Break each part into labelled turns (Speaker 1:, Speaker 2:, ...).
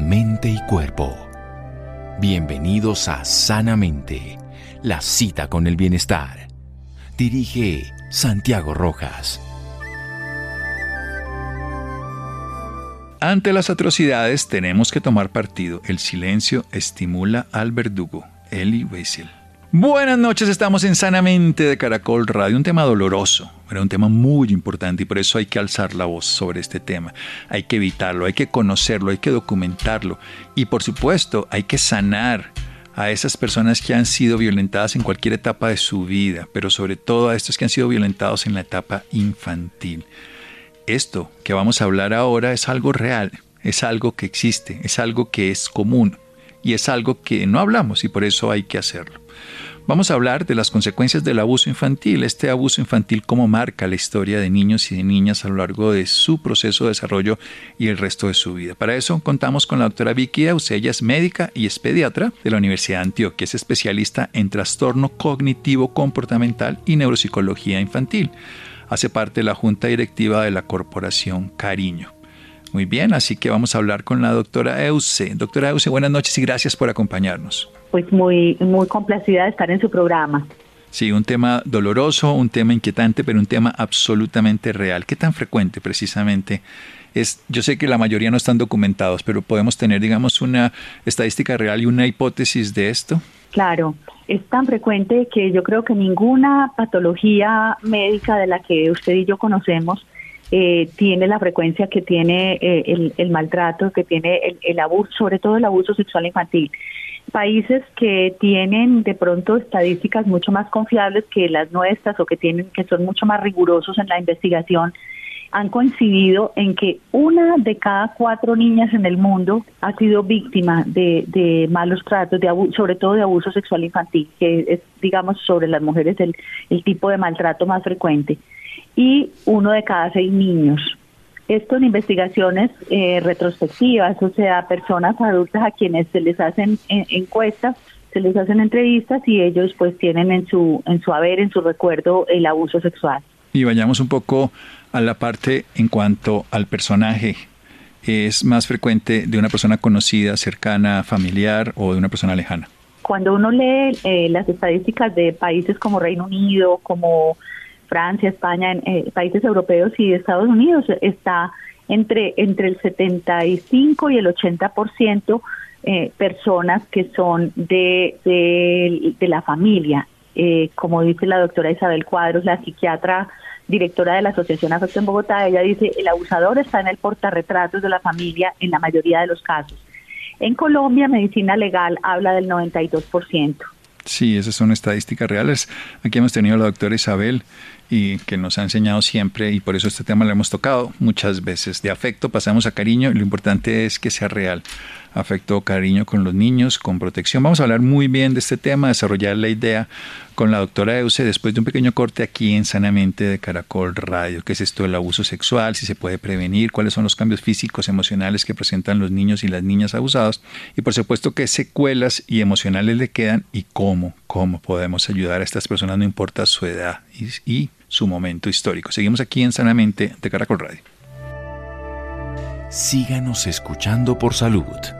Speaker 1: mente y cuerpo. Bienvenidos a Sanamente, la cita con el bienestar. Dirige Santiago Rojas.
Speaker 2: Ante las atrocidades tenemos que tomar partido. El silencio estimula al verdugo. Eli Weissel. Buenas noches, estamos en Sanamente de Caracol Radio, un tema doloroso, pero un tema muy importante y por eso hay que alzar la voz sobre este tema. Hay que evitarlo, hay que conocerlo, hay que documentarlo y por supuesto hay que sanar a esas personas que han sido violentadas en cualquier etapa de su vida, pero sobre todo a estos que han sido violentados en la etapa infantil. Esto que vamos a hablar ahora es algo real, es algo que existe, es algo que es común y es algo que no hablamos y por eso hay que hacerlo. Vamos a hablar de las consecuencias del abuso infantil, este abuso infantil cómo marca la historia de niños y de niñas a lo largo de su proceso de desarrollo y el resto de su vida. Para eso contamos con la doctora Vicky Eus, ella es médica y es pediatra de la Universidad de Antioquia, es especialista en trastorno cognitivo comportamental y neuropsicología infantil. Hace parte de la junta directiva de la corporación Cariño. Muy bien, así que vamos a hablar con la doctora Euse. Doctora Euse, buenas noches y gracias por acompañarnos
Speaker 3: pues muy, muy complacida de estar en su programa.
Speaker 2: Sí, un tema doloroso, un tema inquietante, pero un tema absolutamente real. ¿Qué tan frecuente precisamente es? Yo sé que la mayoría no están documentados, pero podemos tener, digamos, una estadística real y una hipótesis de esto.
Speaker 3: Claro, es tan frecuente que yo creo que ninguna patología médica de la que usted y yo conocemos eh, tiene la frecuencia que tiene eh, el, maltrato, que tiene el, el abuso, sobre todo el abuso sexual infantil. Países que tienen de pronto estadísticas mucho más confiables que las nuestras o que tienen que son mucho más rigurosos en la investigación han coincidido en que una de cada cuatro niñas en el mundo ha sido víctima de, malos tratos, de sobre todo de abuso sexual infantil, que es, digamos, sobre las mujeres el, el tipo de maltrato más frecuente, y uno de cada seis niños esto en investigaciones eh, retrospectivas, o sea, personas adultas a quienes se les hacen eh, encuestas, se les hacen entrevistas y ellos pues tienen en su en su haber, en su recuerdo el abuso sexual.
Speaker 2: Y vayamos un poco a la parte en cuanto al personaje. ¿Es más frecuente de una persona conocida, cercana, familiar o de una persona lejana?
Speaker 3: Cuando uno lee eh, las estadísticas de países como Reino Unido, como Francia, España, en eh, países europeos y Estados Unidos está entre, entre el 75 y el 80% eh, personas que son de, de, la familia. Eh, como dice la doctora Isabel Cuadros, la psiquiatra directora de la Asociación Afecto en Bogotá, ella dice, el abusador está en el portarretratos de la familia en la mayoría de los casos. En Colombia, medicina legal habla del 92%.
Speaker 2: Sí, esas son estadísticas reales. Aquí hemos tenido a la doctora Isabel y que nos ha enseñado siempre y por eso este tema lo hemos tocado muchas veces. De afecto pasamos a cariño y lo importante es que sea real. Afecto, cariño con los niños, con protección. Vamos a hablar muy bien de este tema, desarrollar la idea con la doctora Euse después de un pequeño corte aquí en Sanamente de Caracol Radio. ¿Qué es esto del abuso sexual? ¿Si se puede prevenir? ¿Cuáles son los cambios físicos, emocionales que presentan los niños y las niñas abusados? Y por supuesto, qué secuelas y emocionales le quedan y cómo, cómo podemos ayudar a estas personas, no importa su edad y su momento histórico. Seguimos aquí en Sanamente de Caracol Radio.
Speaker 1: Síganos escuchando por salud.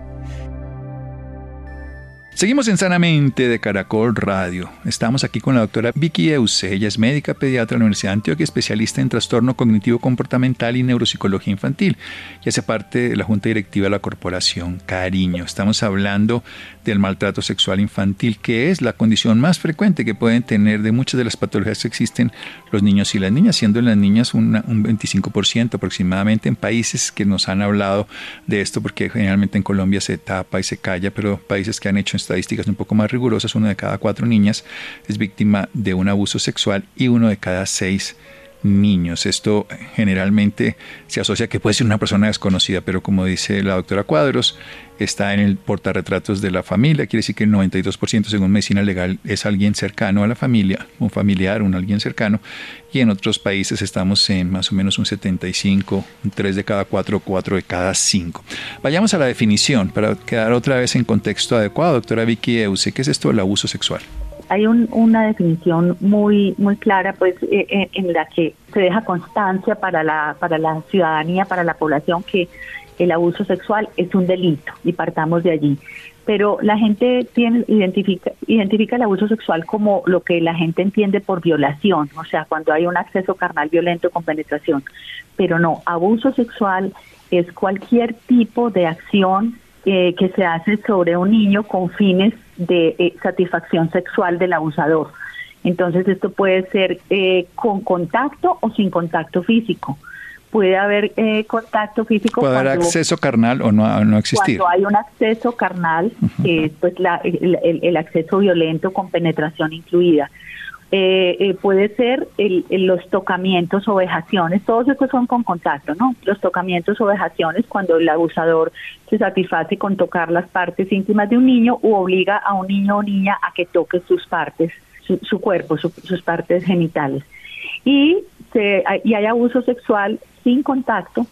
Speaker 2: Seguimos en Sanamente de Caracol Radio. Estamos aquí con la doctora Vicky Euse. Ella es médica pediatra de la Universidad de Antioquia, especialista en trastorno cognitivo comportamental y neuropsicología infantil. Y hace parte de la Junta Directiva de la Corporación Cariño. Estamos hablando del maltrato sexual infantil, que es la condición más frecuente que pueden tener de muchas de las patologías que existen los niños y las niñas, siendo en las niñas un 25% aproximadamente en países que nos han hablado de esto, porque generalmente en Colombia se tapa y se calla, pero países que han hecho estadísticas un poco más rigurosas, uno de cada cuatro niñas es víctima de un abuso sexual y uno de cada seis. Esto generalmente se asocia que puede ser una persona desconocida, pero como dice la doctora Cuadros, está en el portarretratos de la familia, quiere decir que el 92% según medicina legal es alguien cercano a la familia, un familiar, un alguien cercano, y en otros países estamos en más o menos un 75, un 3 de cada 4, 4 de cada 5. Vayamos a la definición para quedar otra vez en contexto adecuado, doctora Vicky Euse, ¿qué es esto del abuso sexual?
Speaker 3: Hay una definición muy muy clara pues eh, eh, en la que se deja constancia para la para la ciudadanía para la población que el abuso sexual es un delito y partamos de allí. Pero la gente tiene identifica identifica el abuso sexual como lo que la gente entiende por violación o sea cuando hay un acceso carnal violento con penetración. Pero no abuso sexual es cualquier tipo de acción eh, que se hace sobre un niño con fines de eh, satisfacción sexual del abusador. Entonces esto puede ser eh, con contacto o sin contacto físico. Puede haber contacto físico.
Speaker 2: Puede haber acceso carnal o no, no existir.
Speaker 3: Cuando hay un acceso carnal, pues el, acceso violento con penetración incluida. Eh, eh, puede ser el, los tocamientos o vejaciones, todos estos son con contacto, ¿no? Los tocamientos o vejaciones cuando el abusador se satisface con tocar las partes íntimas de un niño u obliga a un niño o niña a que toque sus partes, su, cuerpo, sus partes genitales. Y, se, y hay abuso sexual sin contacto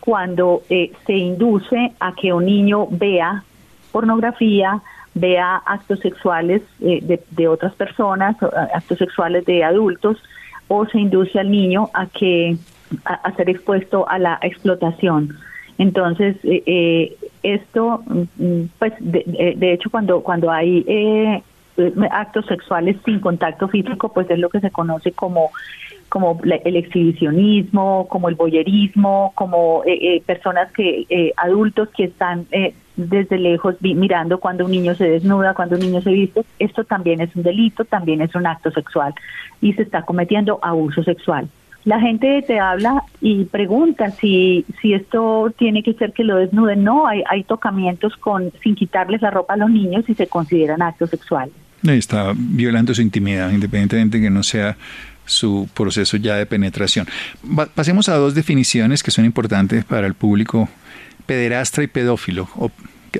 Speaker 3: cuando eh, se induce a que un niño vea pornografía, vea actos sexuales eh, de, otras personas, actos sexuales de adultos, o se induce al niño a que a, ser expuesto a la explotación. Entonces, eh, eh, esto, mm, pues, de, de, hecho, cuando cuando hay actos sexuales sin contacto físico, pues es lo que se conoce como como el exhibicionismo, como el boyerismo, como personas que adultos que están desde lejos mirando cuando un niño se desnuda, cuando un niño se viste, esto también es un delito, también es un acto sexual y se está cometiendo abuso sexual. La gente te habla y pregunta si, si esto tiene que ser que lo desnuden. No, hay, hay tocamientos con sin quitarles la ropa a los niños y se consideran actos sexuales.
Speaker 2: Está violando su intimidad, independientemente de que no sea su proceso ya de penetración. Pasemos a dos definiciones que son importantes para el público pederastra y pedófilo?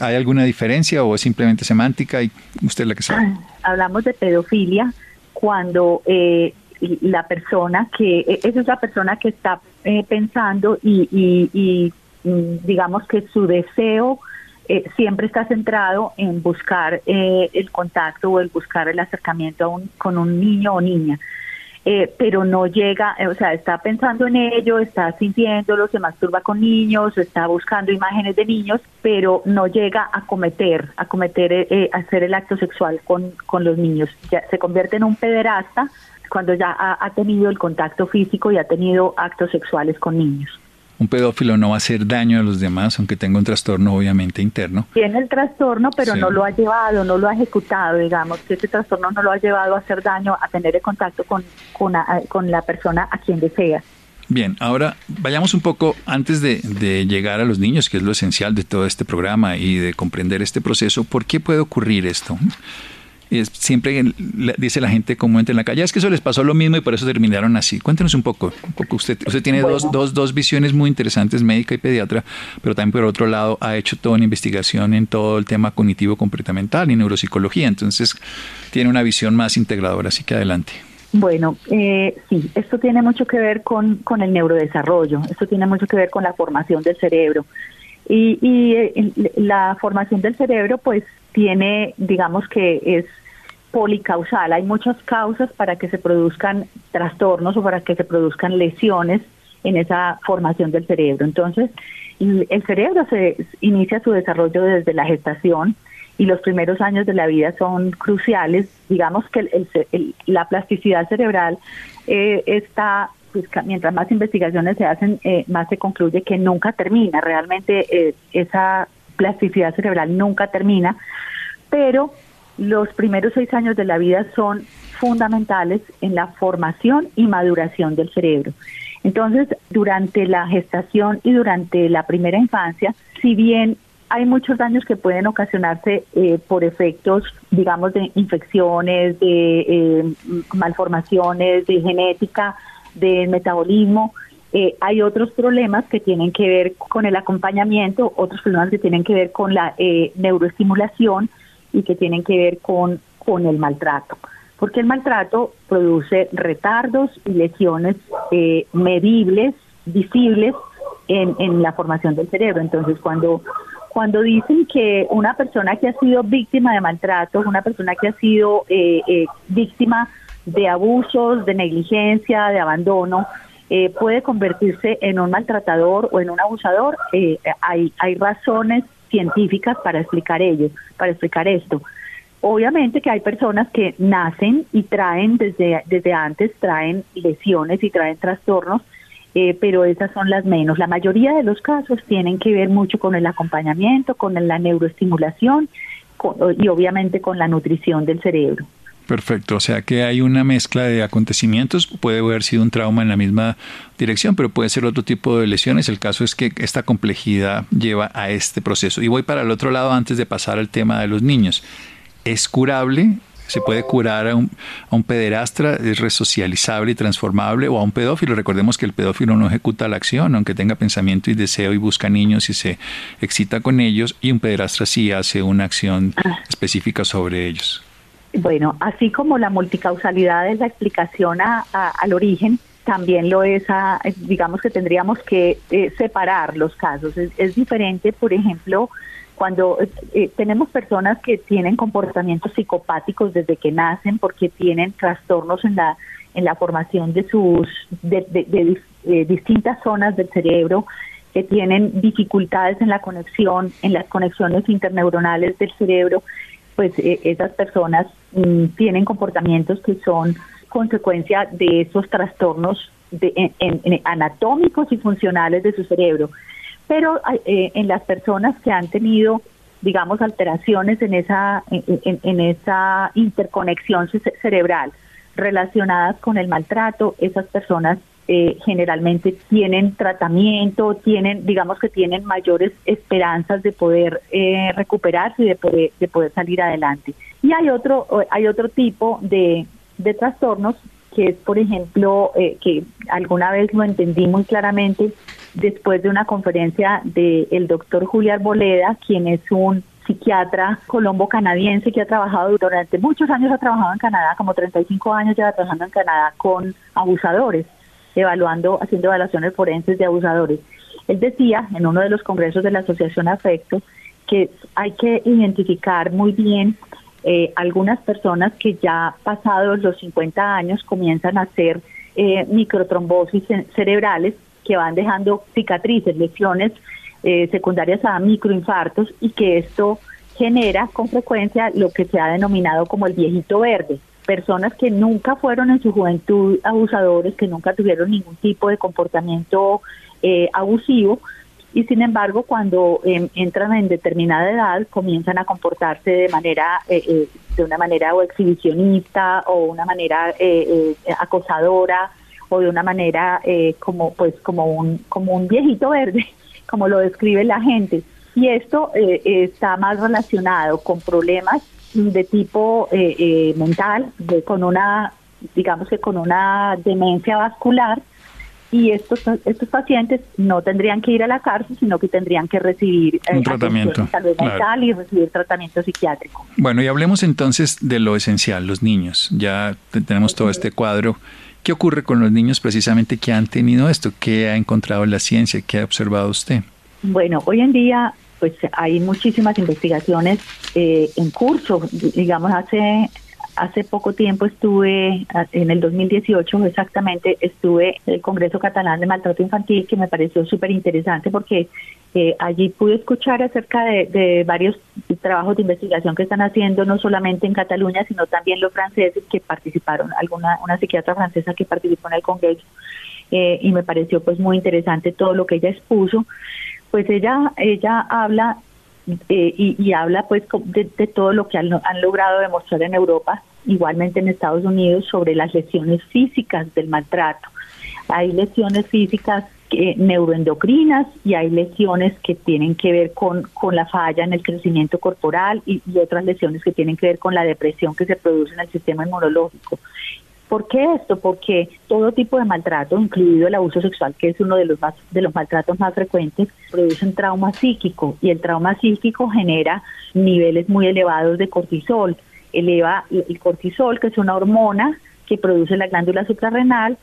Speaker 2: ¿Hay alguna diferencia o es simplemente semántica y usted la que sabe?
Speaker 3: Hablamos de pedofilia cuando eh, la persona que, e, esa es la persona que está eh, pensando y, mm, digamos que su deseo eh, siempre está centrado en buscar el contacto o el buscar el acercamiento con un niño o niña. Eh, pero no llega, eh, o sea, está pensando en ello, está sintiéndolo, se masturba con niños, está buscando imágenes de niños, pero no llega a cometer, a cometer, eh, hacer el acto sexual con, con los niños. Ya se convierte en un pederasta cuando ya ha tenido el contacto físico y ha tenido actos sexuales con niños
Speaker 2: un pedófilo no va a hacer daño a los demás, aunque tenga un trastorno obviamente interno.
Speaker 3: Tiene el trastorno, pero no lo ha llevado, no lo ha ejecutado, digamos, que ese trastorno no lo ha llevado a hacer daño, a tener el contacto con, con, con la persona a quien desea.
Speaker 2: Bien, ahora vayamos un poco antes de, de, llegar a los niños, que es lo esencial de todo este programa y de comprender este proceso. ¿Por qué puede ocurrir esto? Es, siempre dice la gente comúnmente en la calle, es que eso les pasó lo mismo y por eso terminaron así. Cuéntenos un poco, un poco usted, usted tiene dos, dos, dos visiones muy interesantes, médica y pediatra, pero también por otro lado ha hecho toda una investigación en todo el tema cognitivo comportamental y neuropsicología, entonces tiene una visión más integradora, así que adelante.
Speaker 3: Bueno, eh, sí, esto tiene mucho que ver con, con el neurodesarrollo, esto tiene mucho que ver con la formación del cerebro. Y, y eh, la formación del cerebro, pues tiene, digamos que es policausal. Hay muchas causas para que se produzcan trastornos o para que se produzcan lesiones en esa formación del cerebro. Entonces, el cerebro se inicia su desarrollo desde la gestación y los primeros años de la vida son cruciales. Digamos que la plasticidad cerebral eh, está, pues, mientras más investigaciones se hacen, eh, más se concluye que nunca termina. Realmente eh, esa plasticidad cerebral nunca termina, pero los primeros seis años de la vida son fundamentales en la formación y maduración del cerebro. Entonces, durante la gestación y durante la primera infancia, si bien hay muchos daños que pueden ocasionarse eh, por efectos, digamos, de infecciones, de eh, malformaciones, de genética, de metabolismo. Eh, hay otros problemas que tienen que ver con el acompañamiento, otros problemas que tienen que ver con la neuroestimulación y que tienen que ver con, con el maltrato porque el maltrato produce retardos y lesiones eh, medibles, visibles en, en, la formación del cerebro. Entonces, cuando, cuando dicen que una persona que ha sido víctima de maltrato, una persona que ha sido eh, eh, víctima de abusos, de negligencia, de abandono, puede convertirse en un maltratador o en un abusador, hay, hay razones científicas para explicar ello, para explicar esto. Obviamente que hay personas que nacen y traen desde, desde antes, traen lesiones y traen trastornos, eh, pero esas son las menos. La mayoría de los casos tienen que ver mucho con el acompañamiento, con la neuroestimulación y obviamente con la nutrición del cerebro.
Speaker 2: Perfecto, o sea que hay una mezcla de acontecimientos, puede haber sido un trauma en la misma dirección, pero puede ser otro tipo de lesiones. El caso es que esta complejidad lleva a este proceso. Y voy para el otro lado antes de pasar al tema de los niños es curable, se puede curar a un, a un, pederastra, es resocializable y transformable, o a un pedófilo. Recordemos que el pedófilo no ejecuta la acción, aunque tenga pensamiento y deseo y busca niños y se excita con ellos, y un pederastra sí hace una acción específica sobre ellos.
Speaker 3: Bueno, así como la multicausalidad es la explicación al origen, también lo es, a, digamos que tendríamos que eh, separar los casos. Es, es diferente, por ejemplo, cuando eh, eh, tenemos personas que tienen comportamientos psicopáticos desde que nacen porque tienen trastornos en la en la formación de sus de, de, distintas zonas del cerebro que tienen dificultades en la conexión en las conexiones interneuronales del cerebro pues eh, esas personas mm, tienen comportamientos que son consecuencia de esos trastornos de, anatómicos y funcionales de su cerebro. Pero eh, en las personas que han tenido digamos alteraciones en esa en, esa interconexión cerebral relacionadas con el maltrato esas personas eh, generalmente tienen tratamiento tienen digamos que tienen mayores esperanzas de poder eh, recuperarse y de poder, de poder salir adelante. Y hay otro hay otro tipo de, de trastornos que es por ejemplo que alguna vez lo entendí muy claramente después de una conferencia del doctor Julio Arboleda, quien es un psiquiatra colombo canadiense que ha trabajado durante muchos años, ha trabajado en Canadá, como 35 años lleva trabajando en Canadá con abusadores, evaluando, haciendo evaluaciones forenses de abusadores. Él decía en uno de los congresos de la Asociación Afecto que hay que identificar muy bien eh, algunas personas que ya pasados los 50 años comienzan a hacer eh, microtrombosis cerebrales que van dejando cicatrices, lesiones eh, secundarias a microinfartos y que esto genera con frecuencia lo que se ha denominado como el viejito verde. Personas que nunca fueron en su juventud abusadores, que nunca tuvieron ningún tipo de comportamiento eh, abusivo, y sin embargo cuando em, entran en determinada edad comienzan a comportarse de manera eh, de una manera o exhibicionista o una manera acosadora o de una manera eh, como pues como un como un viejito verde como lo describe la gente. Y esto eh, está más relacionado con problemas de tipo eh, mental de, con una digamos que con una demencia vascular y estos estos pacientes no tendrían que ir a la cárcel sino que tendrían que recibir
Speaker 2: un tratamiento
Speaker 3: salud mental y recibir tratamiento psiquiátrico
Speaker 2: bueno y hablemos entonces de lo esencial los niños ya tenemos todo este cuadro ¿Qué ocurre con los niños precisamente que han tenido esto? ¿Qué ha encontrado la ciencia? ¿Qué ha observado usted?
Speaker 3: Bueno, hoy en día pues hay muchísimas investigaciones eh, en curso. Digamos, hace hace poco tiempo estuve, en el 2018 exactamente, estuve en el Congreso Catalán de Maltrato Infantil, que me pareció súper interesante porque eh, allí pude escuchar acerca de, varios trabajos de investigación que están haciendo, no solamente en Cataluña, sino también los franceses que participaron, alguna una psiquiatra francesa que participó en el Congreso, eh, y me pareció pues muy interesante todo lo que ella expuso. Pues ella, ella habla eh, y, habla pues de, todo lo que han, logrado demostrar en Europa, igualmente en Estados Unidos, sobre las lesiones físicas del maltrato. Hay lesiones físicas neuroendocrinas y hay lesiones que tienen que ver con, con la falla en el crecimiento corporal y, otras lesiones que tienen que ver con la depresión que se produce en el sistema inmunológico. ¿Por qué esto? Porque todo tipo de maltrato, incluido el abuso sexual, que es uno de los más, de los maltratos más frecuentes, produce un trauma psíquico y el trauma psíquico genera niveles muy elevados de cortisol. Eleva el cortisol, que es una hormona que produce la glándula suprarrenal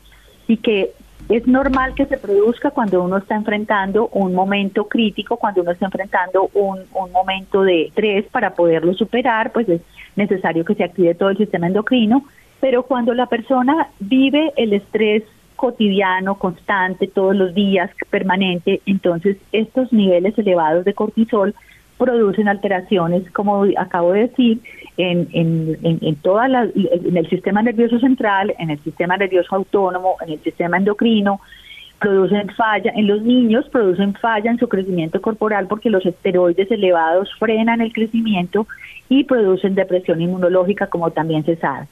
Speaker 3: y que es normal que se produzca cuando uno está enfrentando un momento crítico, cuando uno está enfrentando un, un momento de estrés para poderlo superar, pues es necesario que se active todo el sistema endocrino, pero cuando la persona vive el estrés cotidiano, constante, todos los días, permanente, entonces estos niveles elevados de cortisol producen alteraciones, como acabo de decir, en, en, en, toda la, en el sistema nervioso central, en el sistema nervioso autónomo, en el sistema endocrino, producen falla, en los niños producen falla en su crecimiento corporal porque los esteroides elevados frenan el crecimiento y producen depresión inmunológica, como también se sabe.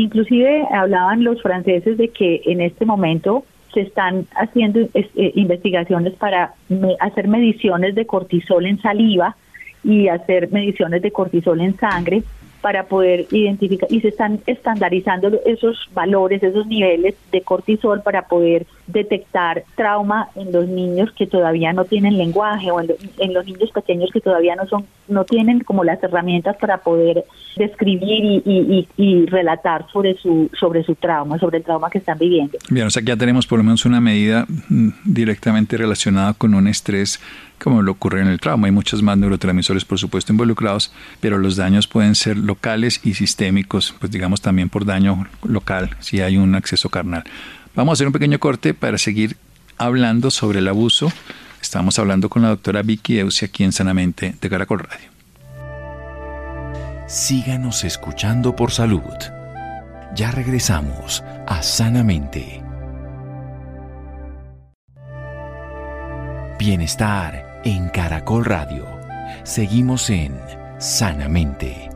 Speaker 3: Inclusive hablaban los franceses de que en este momento se están haciendo eh, investigaciones para hacer mediciones de cortisol en saliva y hacer mediciones de cortisol en sangre para poder identificar y se están estandarizando esos valores, esos niveles de cortisol para poder detectar trauma en los niños que todavía no tienen lenguaje o en, los niños pequeños que todavía no son no tienen como las herramientas para poder describir y, y, relatar sobre su sobre su trauma, sobre el trauma que están viviendo.
Speaker 2: Bien, o sea que ya tenemos por lo menos una medida mm, directamente relacionada con un estrés como lo ocurre en el trauma. Hay muchos más neurotransmisores, por supuesto, involucrados, pero los daños pueden ser locales y sistémicos, pues digamos también por daño local, si hay un acceso carnal. Vamos a hacer un pequeño corte para seguir hablando sobre el abuso. Estamos hablendo con la doctora Vicky Eusi aquí en Sanamente de Caracol Radio.
Speaker 1: Síganos escuchando por salud. Ya regresamos a Sanamente. Bienestar en Caracol Radio. Seguimos en Sanamente.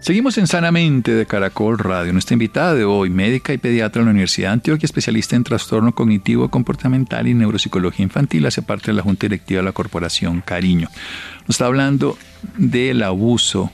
Speaker 2: Seguimos en Sanamente de Caracol Radio. Nuestra invitada de hoy, médica y pediatra de la Universidad de Antioquia, especialista en trastorno cognitivo comportamental y neuropsicología infantil, hace parte de la Junta Directiva de la Corporación Cariño. Nos está hablando del abuso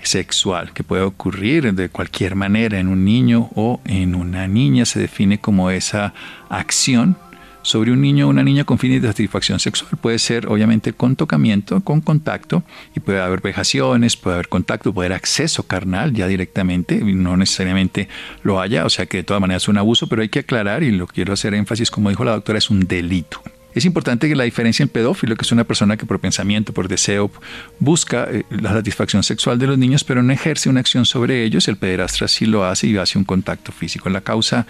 Speaker 2: sexual que puede ocurrir de cualquier manera en un niño o en una niña. Se define como esa acción sobre un niño o una niña con fines de satisfacción sexual. Puede ser obviamente con tocamiento, con contacto, y puede haber vejaciones, puede haber contacto, puede haber acceso carnal ya directamente, no necesariamente lo haya, o sea que de todas maneras es un abuso, pero hay que aclarar, y lo quiero hacer énfasis, como dijo la doctora, es un delito. Es importante que la diferencia en pedófilo, que es una persona que por pensamiento, por deseo, busca eh, la satisfacción sexual de los niños, pero no ejerce una acción sobre ellos, el pederastra sí lo hace y hace un contacto físico. La causa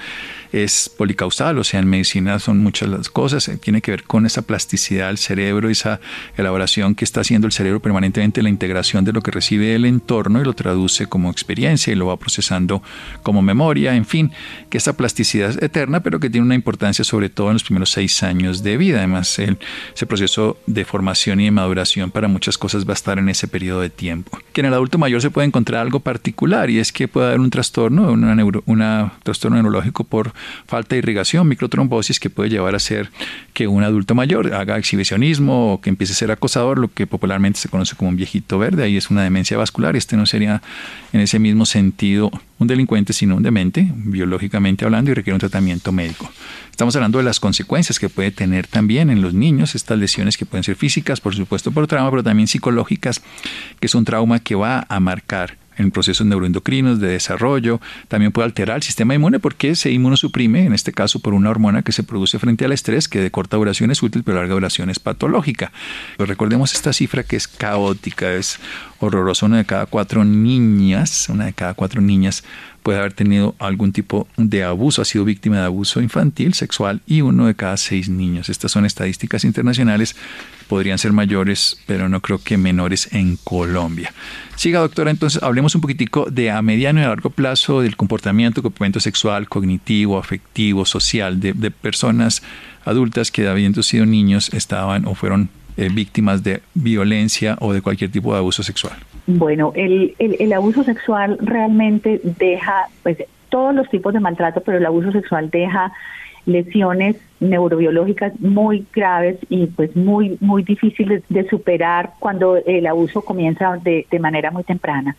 Speaker 2: es policausal, o sea, en medicina son muchas las cosas, eh, tiene que ver con esa plasticidad del cerebro, esa elaboración que está haciendo el cerebro permanentemente, la integración de lo que recibe el entorno y lo traduce como experiencia y lo va procesando como memoria, en fin, que esa plasticidad es eterna, pero que tiene una importancia sobre todo en los primeros seis años de vida. Además, el, ese proceso de formación y de maduración para muchas cosas va a estar en ese periodo de tiempo. Que en el adulto mayor se puede encontrar algo particular y es que puede haber un trastorno, una trastorno neurológico por falta de irrigación, microtrombosis que puede llevar a ser que un adulto mayor haga exhibicionismo o que empiece a ser acosador, lo que popularmente se conoce como un viejito verde, ahí es una demencia vascular, este no sería en ese mismo sentido un delincuente, sino un demente, biológicamente hablando, y requiere un tratamiento médico. Estamos hablando de las consecuencias que puede tener también en los niños, estas lesiones que pueden ser físicas, por supuesto, por trauma, pero también psicológicas, que es un trauma que va a marcar en procesos neuroendocrinos de desarrollo, también puede alterar el sistema inmune porque se inmunosuprime, en este caso por una hormona que se produce frente al estrés, que de corta duración es útil, pero larga duración es patológica. Pues recordemos esta cifra que es caótica, es horrorosa, una de cada cuatro niñas, una de cada cuatro niñas puede haber tenido algún tipo de abuso, ha sido víctima de abuso infantil, sexual y uno de cada seis niños. Estas son estadísticas internacionales, podrían ser mayores, pero no creo que menores en Colombia. Siga, doctora, entonces hablemos un poquitico de a mediano y a largo plazo del comportamiento, comportamiento sexual, cognitivo, afectivo, social de, de personas adultas que habiendo sido niños estaban o fueron eh, víctimas de violencia o de cualquier tipo de abuso sexual?
Speaker 3: Bueno, el, el, abuso sexual realmente deja, pues, todos los tipos de maltrato, pero el abuso sexual deja lesiones neurobiológicas muy graves y pues muy muy difíciles de superar cuando el abuso comienza de, de manera muy temprana.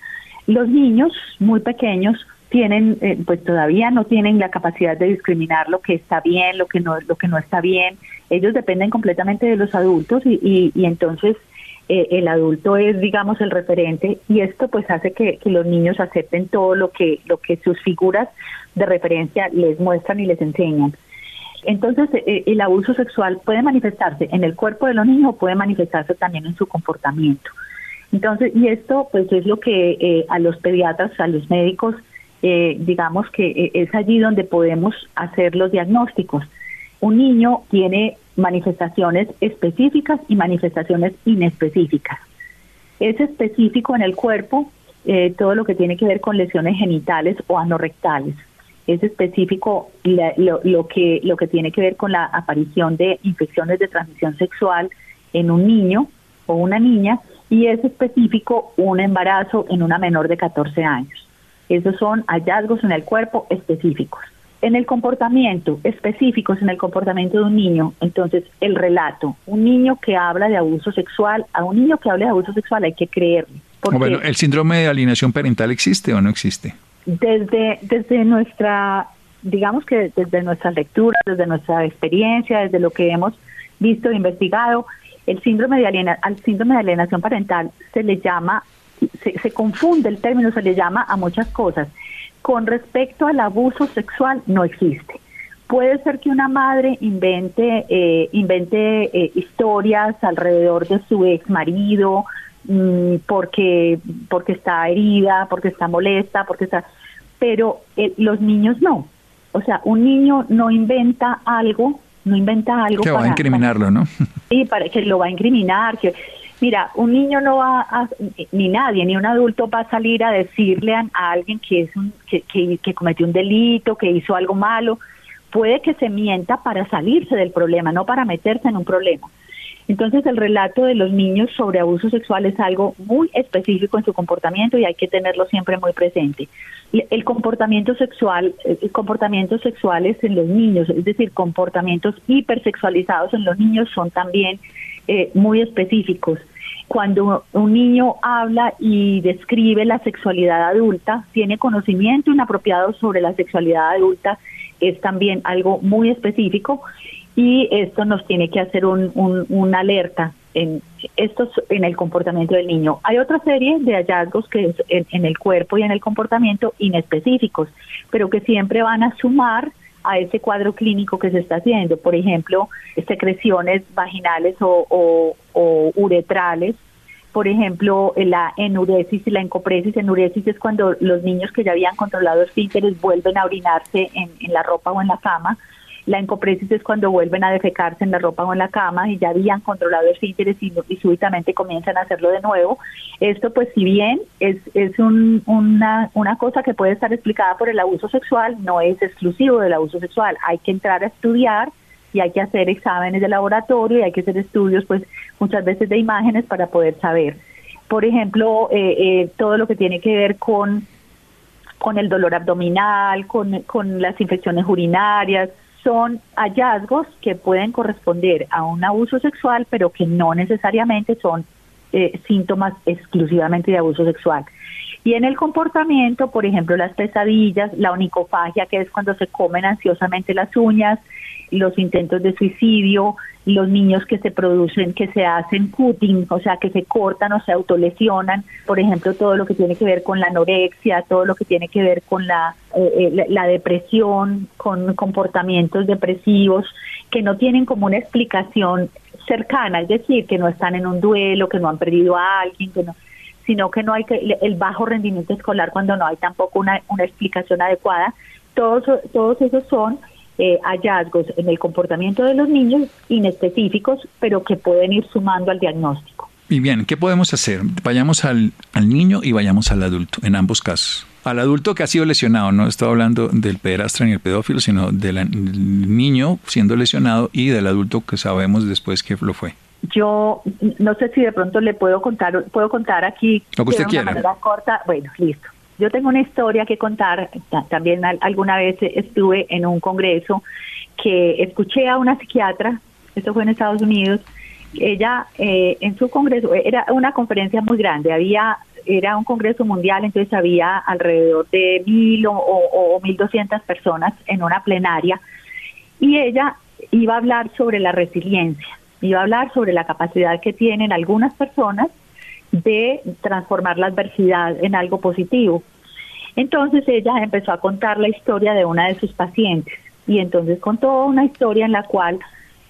Speaker 3: Los niños muy pequeños tienen eh, pues todavía no tienen la capacidad de discriminar lo que está bien, lo que no lo que no está bien ellos dependen completamente de los adultos y, y, entonces eh, el adulto es digamos el referente y esto pues hace que, los niños acepten todo lo que lo que sus figuras de referencia les muestran y les enseñan. Entonces eh, el abuso sexual puede manifestarse en el cuerpo de los niños o puede manifestarse también en su comportamiento. Entonces y esto pues es lo que eh, a los pediatras a los médicos digamos que es allí donde podemos hacer los diagnósticos. Un niño tiene manifestaciones específicas y manifestaciones inespecíficas. Es específico en el cuerpo eh, todo lo que tiene que ver con lesiones genitales o anorrectales. Es específico lo, que, lo que tiene que ver con la aparición de infecciones de transmisión sexual en un niño o una niña y es específico un embarazo en una menor de 14 años. Esos son hallazgos en el cuerpo específicos. En el comportamiento, específicos en el comportamiento de un niño, entonces el relato, un niño que habla de abuso sexual, a un niño que hable de abuso sexual hay que creerle.
Speaker 2: Bueno, ¿el síndrome de alienación parental existe o no existe?
Speaker 3: Desde, desde nuestra, digamos que desde nuestra lectura, desde nuestra experiencia, desde lo que hemos visto e investigado, el síndrome de aliena, al síndrome de alienación parental se le llama, se, se confunde el término, se le llama a muchas cosas. Con respecto al abuso sexual, no existe. Puede ser que una madre invente, eh, invente eh, historias alrededor de su ex marido mm, porque, porque está herida, porque está molesta, porque está. Pero eh, los niños no. O sea, un niño no inventa algo, no inventa algo.
Speaker 2: Que va a incriminarlo, ¿no?
Speaker 3: Sí, para que lo va a incriminar. Que, Mira, un niño no va a, ni nadie, ni un adulto va a salir a decirle a, alguien que, es un, que, que, cometió un delito, que hizo algo malo. Puede que se mienta para salirse del problema, no para meterse en un problema. Entonces el relato de los niños sobre abuso sexual es algo muy específico en su comportamiento y hay que tenerlo siempre muy presente. El comportamiento sexual, eh, comportamientos sexuales en los niños, es decir, comportamientos hipersexualizados en los niños son también eh, muy específicos. Cuando un niño habla y describe la sexualidad adulta, tiene conocimiento inapropiado sobre la sexualidad adulta, es también algo muy específico y esto nos tiene que hacer un, una alerta en esto en el comportamiento del niño. Hay otra serie de hallazgos que es en el cuerpo y en el comportamiento inespecíficos, pero que siempre van a sumar a ese cuadro clínico que se está haciendo. Por ejemplo, secreciones vaginales o, uretrales. Por ejemplo, la enuresis y la encopresis. Enuresis es cuando los niños que ya habían controlado esfínteres vuelven a orinarse en la ropa o en la cama la encopresis es cuando vuelven a defecarse en la ropa o en la cama y ya habían controlado el y, y súbitamente comienzan a hacerlo de nuevo. Esto, pues, si bien es, es una, una cosa que puede estar explicada por el abuso sexual, no es exclusivo del abuso sexual. Hay que entrar a estudiar y hay que hacer exámenes de laboratorio y hay que hacer estudios, pues, muchas veces de imágenes para poder saber. Por ejemplo, eh, eh, todo lo que tiene que ver con con el dolor abdominal, con, con las infecciones urinarias, son hallazgos que pueden corresponder a un abuso sexual, pero que no necesariamente son eh, síntomas exclusivamente de abuso sexual. Y en el comportamiento, por ejemplo, las pesadillas, la onicofagia, que es cuando se comen ansiosamente las uñas, los intentos de suicidio, los niños que se producen, que se hacen cutting, o sea, que se cortan o se autolesionan, por ejemplo, todo lo que tiene que ver con la anorexia, todo lo que tiene que ver con la, eh, eh, la, la depresión, con comportamientos depresivos, que no tienen como una explicación cercana, es decir, que no están en un duelo, que no han perdido a alguien, que no sino que no hay que el bajo rendimiento escolar cuando no hay tampoco una, una explicación adecuada. Todos, todos esos son eh, hallazgos en el comportamiento de los niños inespecíficos, pero que pueden ir sumando al diagnóstico.
Speaker 2: Y bien, ¿qué podemos hacer? Vayamos al, al niño y vayamos al adulto, en ambos casos. Al adulto que ha sido lesionado, no estoy hablando del pederastra ni el pedófilo, sino del niño siendo lesionado y del adulto que sabemos después que lo fue
Speaker 3: yo no sé si de pronto le puedo contar, puedo contar aquí
Speaker 2: lo que usted
Speaker 3: de una manera corta. Bueno, listo. Yo tengo una historia que contar. También alguna vez estuve en un congreso que escuché a una psiquiatra, esto fue en Estados Unidos, ella eh, en su congreso, era una conferencia muy grande, había era un congreso mundial, entonces había alrededor de mil o, o, o mil doscientas personas en una plenaria y ella iba a hablar sobre la resiliencia iba a hablar sobre la capacidad que tienen algunas personas de transformar la adversidad en algo positivo. Entonces ella empezó a contar la historia de una de sus pacientes y entonces contó una historia en la cual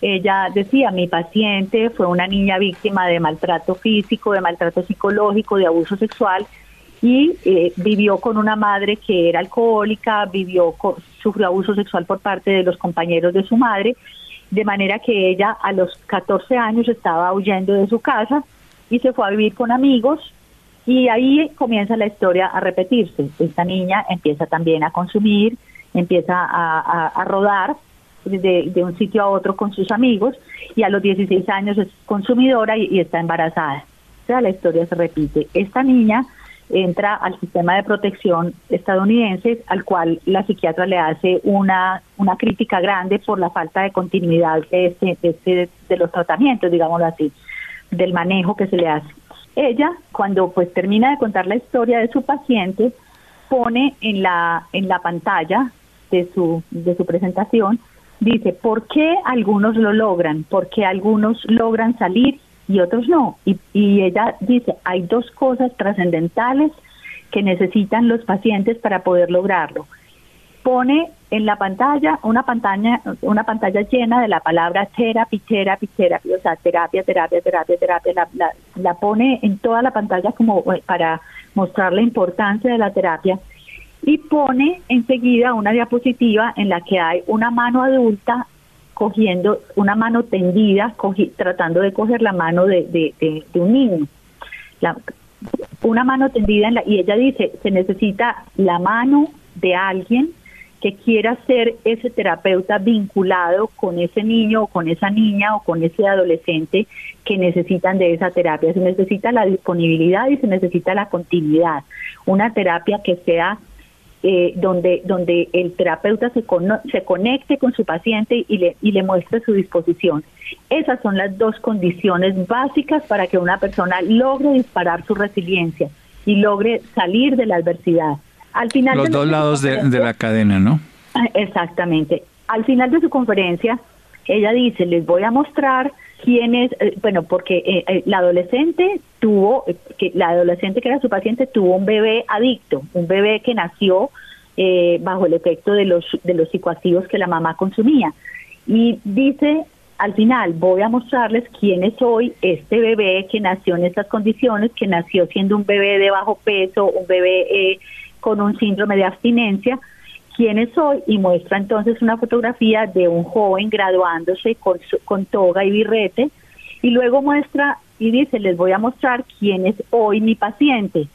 Speaker 3: ella decía, mi paciente fue una niña víctima de maltrato físico, de maltrato psicológico, de abuso sexual y eh, vivió con una madre que era alcohólica, vivió sufrió abuso sexual por parte de los compañeros de su madre de manera que ella a los 14 años estaba huyendo de su casa y se fue a vivir con amigos y ahí comienza la historia a repetirse. Esta niña empieza también a consumir, empieza a, rodar de, un sitio a otro con sus amigos y a los 16 años es consumidora y, y está embarazada. O sea, la historia se repite. Esta niña entra al sistema de protección estadounidense, al cual la psiquiatra le hace una, una crítica grande por la falta de continuidad de, este, de, este, de los tratamientos, digámoslo así, del manejo que se le hace. Ella, cuando pues termina de contar la historia de su paciente, pone en la, en la pantalla de su, de su presentación, dice, ¿por qué algunos lo logran? ¿Por qué algunos logran salir y otros no. Y, y ella dice, hay dos cosas trascendentales que necesitan los pacientes para poder lograrlo. Pone en la pantalla una pantalla una pantalla llena de la palabra therapy, therapy, therapy, o sea, terapia, terapia, terapia, terapia, la, la, la pone en toda la pantalla como eh, para mostrar la importancia de la terapia y pone enseguida una diapositiva en la que hay una mano adulta cogiendo una mano tendida, tratando de coger la mano de, de, un niño. una mano tendida en la, y ella dice, se necesita la mano de alguien que quiera ser ese terapeuta vinculado con ese niño o con esa niña o con ese adolescente que necesitan de esa terapia. Se necesita la disponibilidad y se necesita la continuidad. Una terapia que sea eh, donde, donde el terapeuta se, se conecte con su paciente y le, y le muestre su disposición. Esas son las dos condiciones básicas para que una persona logre disparar su resiliencia y logre salir de la adversidad. Al final
Speaker 2: Los dos lados de, de la cadena, ¿no?
Speaker 3: Exactamente. Al final de su conferencia, ella dice, les voy a mostrar quién es, eh, bueno, porque eh, eh, la adolescente tuvo, que la adolescente que era su paciente tuvo un bebé adicto, un bebé que nació bajo el efecto de los, de los psicoactivos que la mamá consumía. Y dice, al final, voy a mostrarles quién es hoy este bebé que nació en estas condiciones, que nació siendo un bebé de bajo peso, un bebé con un síndrome de abstinencia, quién soy y muestra entonces una fotografía de un joven graduándose con, con toga y birrete y luego muestra y dice, les voy a mostrar quién es hoy mi paciente.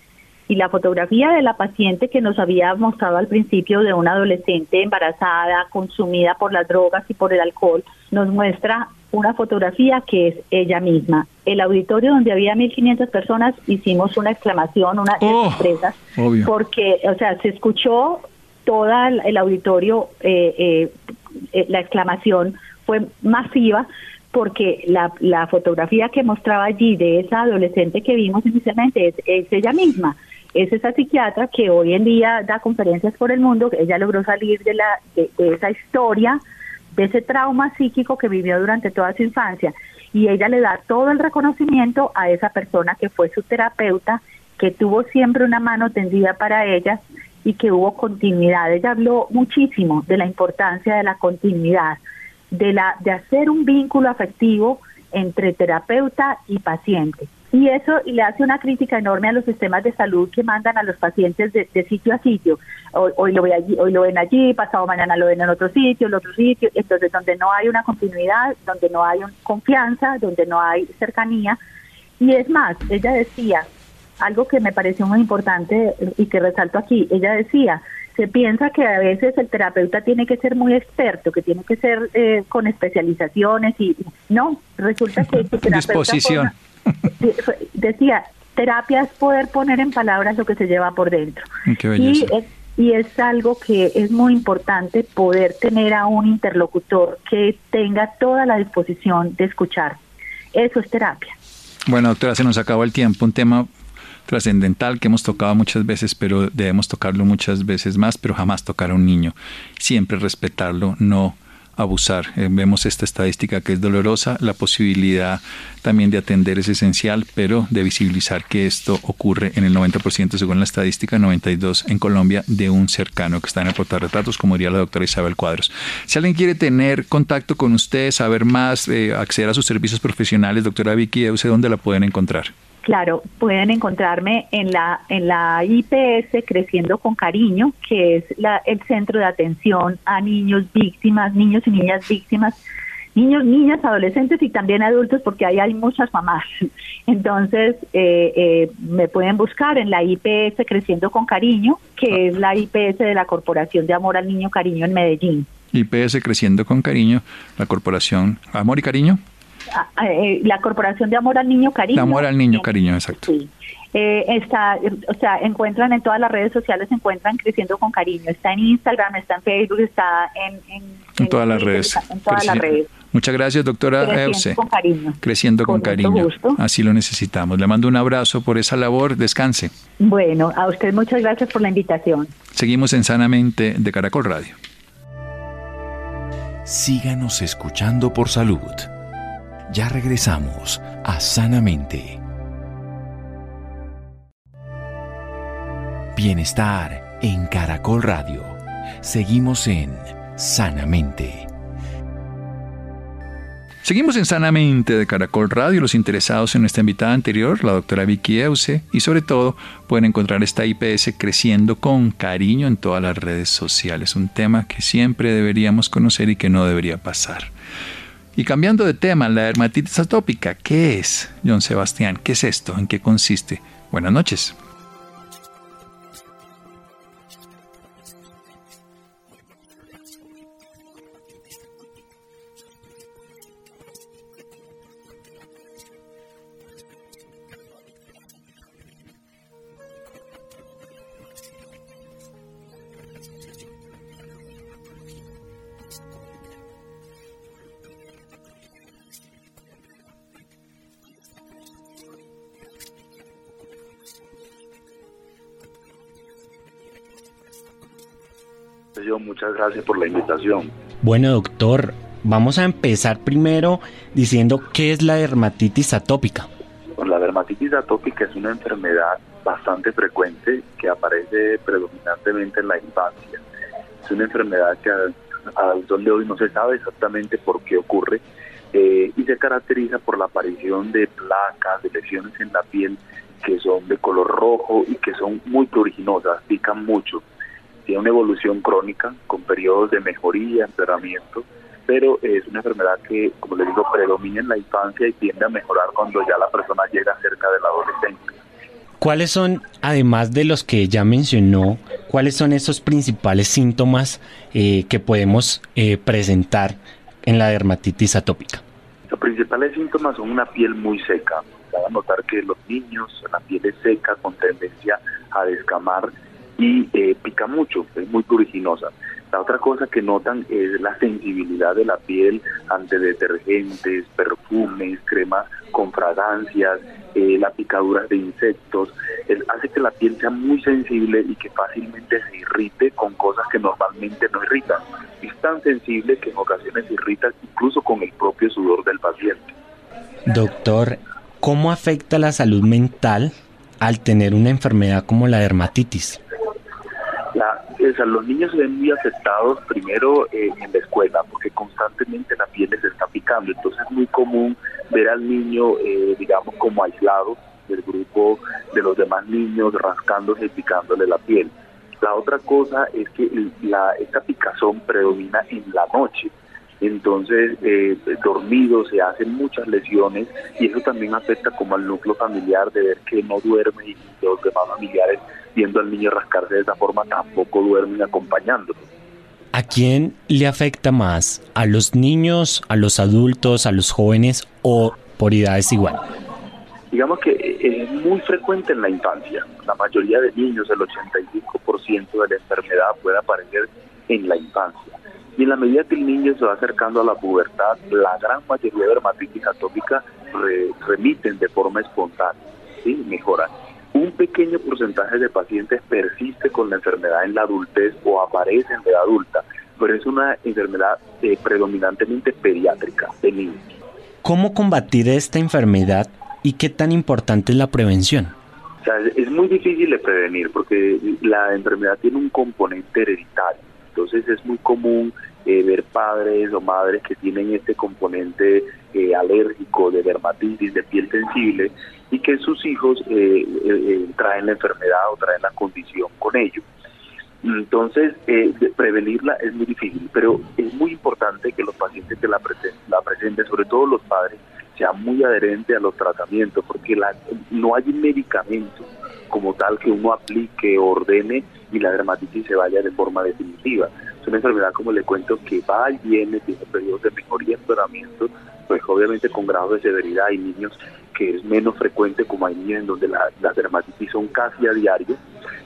Speaker 3: Y la fotografía de la paciente que nos había mostrado al principio de una adolescente embarazada, consumida por las drogas y por el alcohol, nos muestra una fotografía que es ella misma. El auditorio donde había 1.500 personas hicimos una exclamación, una
Speaker 2: oh,
Speaker 3: sorpresa, porque, o sea, se escuchó toda el auditorio, eh, eh, eh, la exclamación fue masiva porque la, la, fotografía que mostraba allí de esa adolescente que vimos inicialmente es, ella misma. es esa psiquiatra que hoy en día da conferencias por el mundo, ella logró salir de, la, de, esa historia, de ese trauma psíquico que vivió durante toda su infancia, y ella le da todo el reconocimiento a esa persona que fue su terapeuta, que tuvo siempre una mano tendida para ella y que hubo continuidad. Ella habló muchísimo de la importancia de la continuidad, de, la, de hacer un vínculo afectivo entre terapeuta y paciente. Y eso y le hace una crítica enorme a los sistemas de salud que mandan a los pacientes de, sitio a sitio. Hoy, lo ve allí, hoy lo ven allí, pasado mañana lo ven en otro sitio, en otro sitio. Entonces, donde no hay una continuidad, donde no hay confianza, donde no hay cercanía. Y es más, ella decía algo que me pareció muy importante y que resalto aquí. Ella decía, se piensa que a veces el terapeuta tiene que ser muy experto, que tiene que ser eh, con especializaciones y no, resulta que terapeuta
Speaker 2: disposición.
Speaker 3: decía, terapia es poder poner en palabras lo que se lleva por dentro.
Speaker 2: y
Speaker 3: es, y es algo que es muy importante poder tener a un interlocutor que tenga toda la disposición de escuchar. Eso es terapia.
Speaker 2: Bueno, doctora, se nos acabó el tiempo. Un tema trascendental que hemos tocado muchas veces, pero debemos tocarlo muchas veces más, pero jamás tocar a un niño. Siempre respetarlo, no abusar. Eh, vemos esta estadística que es dolorosa, la posibilidad también de atender es esencial, pero de visibilizar que esto ocurre en el 90% según la estadística, 92 en Colombia de un cercano que está en el portarretratos, como diría la doctora Isabel Cuadros. Si alguien quiere tener contacto con usted, saber más, eh, acceder a sus servicios profesionales, doctora Vicky ¿dónde la pueden encontrar?
Speaker 3: Claro, pueden encontrarme en la en la IPS Creciendo con Cariño, que es la, el centro de atención a niños víctimas, niños y niñas víctimas, niños, niñas, adolescentes y también adultos, porque ahí hay muchas mamás. Entonces, eh, eh, me pueden buscar en la IPS Creciendo con Cariño, que es la IPS de la Corporación de Amor al Niño Cariño en Medellín.
Speaker 2: IPS Creciendo con Cariño, la Corporación Amor y Cariño.
Speaker 3: Ah, eh, la Corporación de Amor al Niño Cariño.
Speaker 2: Amor al Niño Cariño, exacto.
Speaker 3: Sí. Eh, está, o sea, encuentran en todas las redes sociales, se encuentran creciendo con cariño. Está en Instagram, está en Facebook, está en,
Speaker 2: en, todas las redes.
Speaker 3: En todas las redes.
Speaker 2: Muchas gracias, doctora
Speaker 3: Creciendo con cariño.
Speaker 2: Creciendo con, cariño. Así lo necesitamos. Le mando un abrazo por esa labor. Descanse.
Speaker 3: Bueno, a usted muchas gracias por la invitación.
Speaker 2: Seguimos en Sanamente de Caracol Radio.
Speaker 1: Síganos escuchando por salud. Ya regresamos a Sanamente. Bienestar en Caracol Radio. Seguimos en Sanamente.
Speaker 2: Seguimos en Sanamente de Caracol Radio. Los interesados en nuestra invitada anterior, la doctora Vicky Euse, y sobre todo pueden encontrar esta IPS creciendo con cariño en todas las redes sociales. Un tema que siempre deberíamos conocer y que no debería pasar. Y cambiando de tema, la dermatitis atópica, ¿qué es, John Sebastián? ¿Qué es esto? ¿En qué consiste? Buenas noches.
Speaker 4: Muchas gracias por la invitación.
Speaker 5: Bueno, doctor, vamos a empezar primero diciendo qué es la dermatitis atópica.
Speaker 4: La dermatitis atópica es una enfermedad bastante frecuente que aparece predominantemente en la infancia. Es una enfermedad que al sol de hoy no se sabe exactamente por qué ocurre eh, y se caracteriza por la aparición de placas, de lesiones en la piel que son de color rojo y que son muy pruriginosas, pican mucho tiene una evolución crónica con periodos de mejoría, empeoramiento, pero es una enfermedad que, como les digo, predomina en la infancia y tiende a mejorar cuando ya la persona llega cerca de la adolescencia.
Speaker 5: ¿Cuáles son, además de los que ya mencionó, cuáles son esos principales síntomas eh, que podemos eh, presentar en la dermatitis atópica?
Speaker 4: Los principales síntomas son una piel muy seca. Van a notar que los niños, la piel es seca con tendencia a descamar y eh, pica mucho, es muy pruriginosa. La otra cosa que notan es la sensibilidad de la piel ante detergentes, perfumes, cremas con fragancias, eh, las picaduras de insectos. hace que la piel sea muy sensible y que fácilmente se irrite con cosas que normalmente no irritan. Es tan sensible que en ocasiones irrita incluso con el propio sudor del paciente.
Speaker 5: Doctor, ¿cómo afecta la salud mental al tener una enfermedad como la dermatitis?
Speaker 4: La, los niños se ven muy afectados primero eh, en la escuela porque constantemente la piel les está picando. Entonces es muy común ver al niño, eh, digamos, como aislado del grupo de los demás niños, rascándose y picándole la piel. La otra cosa es que la, esta picazón predomina en la noche entonces eh, dormido se hacen muchas lesiones y eso también afecta como al núcleo familiar de ver que no duerme y los demás familiares viendo al niño rascarse de esa forma tampoco duermen acompañándolo.
Speaker 5: ¿A quién le afecta más? ¿A los niños, a los adultos, a los jóvenes o por edades igual?
Speaker 4: Digamos que es muy frecuente en la infancia. La mayoría de niños, el 85% de la enfermedad puede aparecer en la infancia y en la medida que el niño se va acercando a la pubertad, la gran mayoría de dermatitis atópica remiten de forma espontánea, ¿sí? mejoran. Un pequeño porcentaje de pacientes persiste con la enfermedad en la adultez o aparece en la edad adulta, pero es una enfermedad eh, predominantemente pediátrica de niños.
Speaker 5: ¿Cómo combatir esta enfermedad y qué tan importante es la prevención?
Speaker 4: es muy difícil de prevenir porque la enfermedad tiene un componente hereditario. Entonces es muy común eh, ver padres o madres que tienen este componente eh, alérgico de dermatitis, de piel sensible, y que sus hijos eh, traen la enfermedad o traen la condición con ellos. Entonces, prevenirla es muy difícil, pero es muy importante que los pacientes que la, la presenten, sobre todo los padres, sean muy adherentes a los tratamientos, porque la, no hay un medicamento como tal que uno aplique, ordene y la dermatitis se vaya de forma definitiva. Una enfermedad, como le cuento, que va y viene, tiene periodos de mejoría y empeoramiento, pues obviamente con grado de severidad hay niños que es menos frecuente, como hay niños en donde las dermatitis son casi a diario.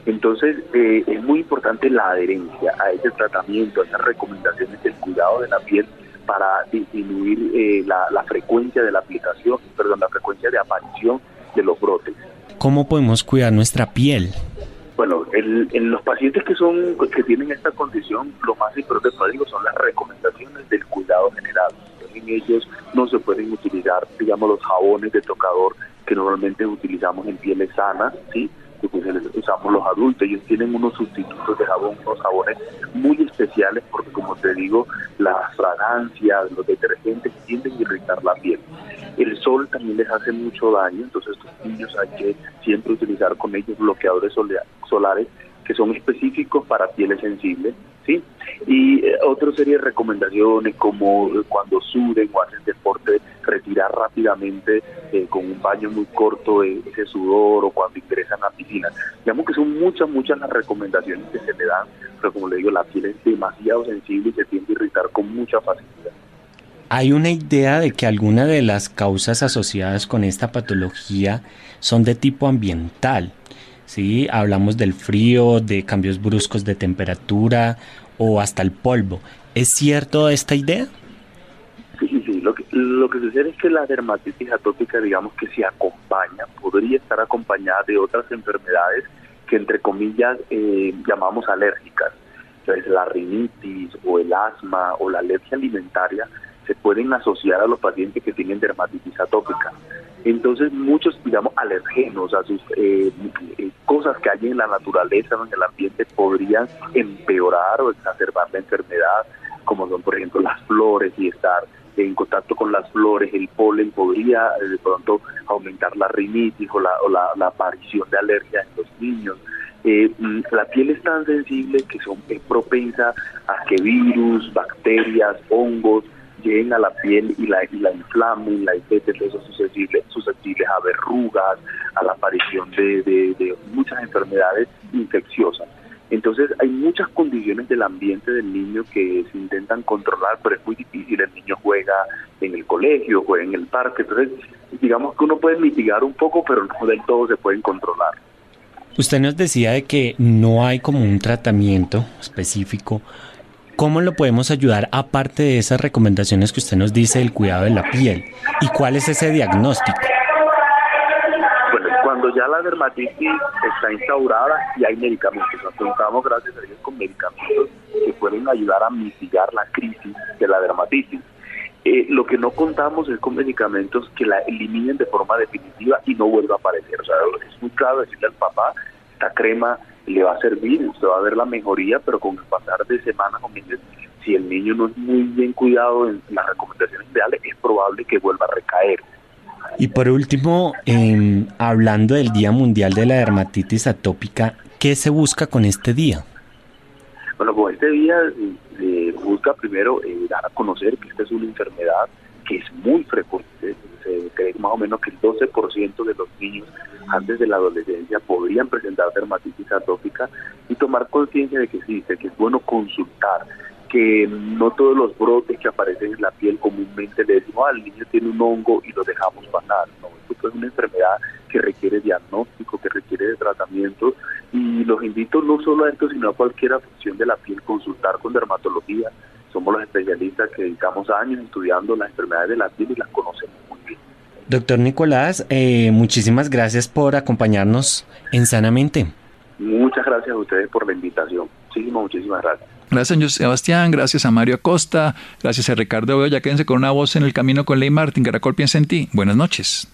Speaker 4: Entonces, eh, es muy importante la adherencia a ese tratamiento, a esas recomendaciones del cuidado de la piel para disminuir eh, la, la frecuencia de la aplicación, perdón, la frecuencia de aparición de los brotes.
Speaker 5: ¿Cómo podemos cuidar nuestra piel?
Speaker 4: Bueno, en los pacientes que son que tienen esta condición, lo más importante son las recomendaciones del cuidado general. En ellos no se pueden utilizar, digamos, los jabones de tocador que normalmente utilizamos en pieles sanas, ¿sí? Que usamos los adultos. Ellos tienen unos sustitutos de jabón, unos jabones muy especiales porque, como te digo, las fragancias, los detergentes tienden a irritar la piel. El sol también les hace mucho daño, entonces estos niños hay que siempre utilizar con ellos bloqueadores solares que son específicos para pieles sensibles, ¿sí? Y eh, otra serie de recomendaciones como eh, cuando suden o hacen deporte, retirar rápidamente eh, con un baño muy corto ese sudor o cuando ingresan a piscina. Digamos que son muchas, muchas las recomendaciones que se le dan, pero como le digo, la piel es demasiado sensible y se tiende a irritar con mucha facilidad.
Speaker 5: Hay una idea de que algunas de las causas asociadas con esta patología son de tipo ambiental. ¿Sí? Hablamos del frío, de cambios bruscos de temperatura o hasta el polvo. ¿Es cierto esta idea?
Speaker 4: Sí, sí, sí. Lo que, lo que sucede es que la dermatitis atópica, digamos que se acompaña, podría estar acompañada de otras enfermedades que entre comillas eh, llamamos alérgicas. Entonces la rinitis o el asma o la alergia alimentaria se pueden asociar a los pacientes que tienen dermatitis atópica. Entonces muchos, digamos, alergenos, a sus eh, eh, cosas que hay en la naturaleza en el ambiente podrían empeorar o exacerbar la enfermedad, como son, por ejemplo, las flores y estar en contacto con las flores, el polen podría eh, de pronto aumentar la rinitis o la, o la, aparición de alergia en los niños. Mm, la piel es tan sensible que son es propensa a que virus, bacterias, hongos lleguen a la piel y la, y la inflamen, la infecten, eso susceptibles, susceptibles a verrugas, a la aparición de, de, muchas enfermedades infecciosas. Entonces hay muchas condiciones del ambiente del niño que se intentan controlar, pero es muy difícil. El niño juega en el colegio, juega en el parque, entonces digamos que uno puede mitigar un poco, pero no del todo se pueden controlar.
Speaker 5: Usted nos decía de que no hay como un tratamiento específico ¿Cómo lo podemos ayudar aparte de esas recomendaciones que usted nos dice del cuidado de la piel? ¿Y cuál es ese diagnóstico?
Speaker 4: Bueno, cuando ya la dermatitis está instaurada y hay medicamentos, nos contamos gracias a Dios con medicamentos que pueden ayudar a mitigar la crisis de la dermatitis. Eh, lo que no contamos es con medicamentos que la eliminen de forma definitiva y no vuelva a aparecer. O sea, es muy claro decirle al papá, esta crema le va a servir, usted va a ver la mejoría, pero con el pasar de semanas o meses, si el niño no es muy bien cuidado en las recomendaciones ideales, es probable que vuelva a recaer.
Speaker 5: Y por último, eh, hablando del Día Mundial de la Dermatitis Atópica, ¿qué se busca con este día?
Speaker 4: Bueno, con este día se busca primero eh, dar a conocer que esta es una enfermedad que es muy frecuente. Se más o menos que el 12% de los niños antes de la adolescencia podrían presentar dermatitis atópica y tomar conciencia de que existe, que es bueno consultar, que no todos los brotes que aparecen en la piel comúnmente le decimos, al niño tiene un hongo y lo dejamos pasar. No, esto es una enfermedad que requiere diagnóstico, que requiere de tratamiento y los invito no solo a esto, sino a cualquier afección de la piel, consultar con dermatología. Somos los especialistas que dedicamos años estudiando las enfermedades de la piel y las conocemos muy bien.
Speaker 5: Doctor Nicolás, eh, muchísimas gracias por acompañarnos en Sanamente.
Speaker 4: Muchas gracias a ustedes por la invitación. Muchísimas, muchísimas gracias.
Speaker 2: Gracias a Sebastián, gracias a Mario Acosta, gracias a Ricardo Beoya. Quédense con una voz en el camino con Ley Martin. Caracol piensa en ti. Buenas noches.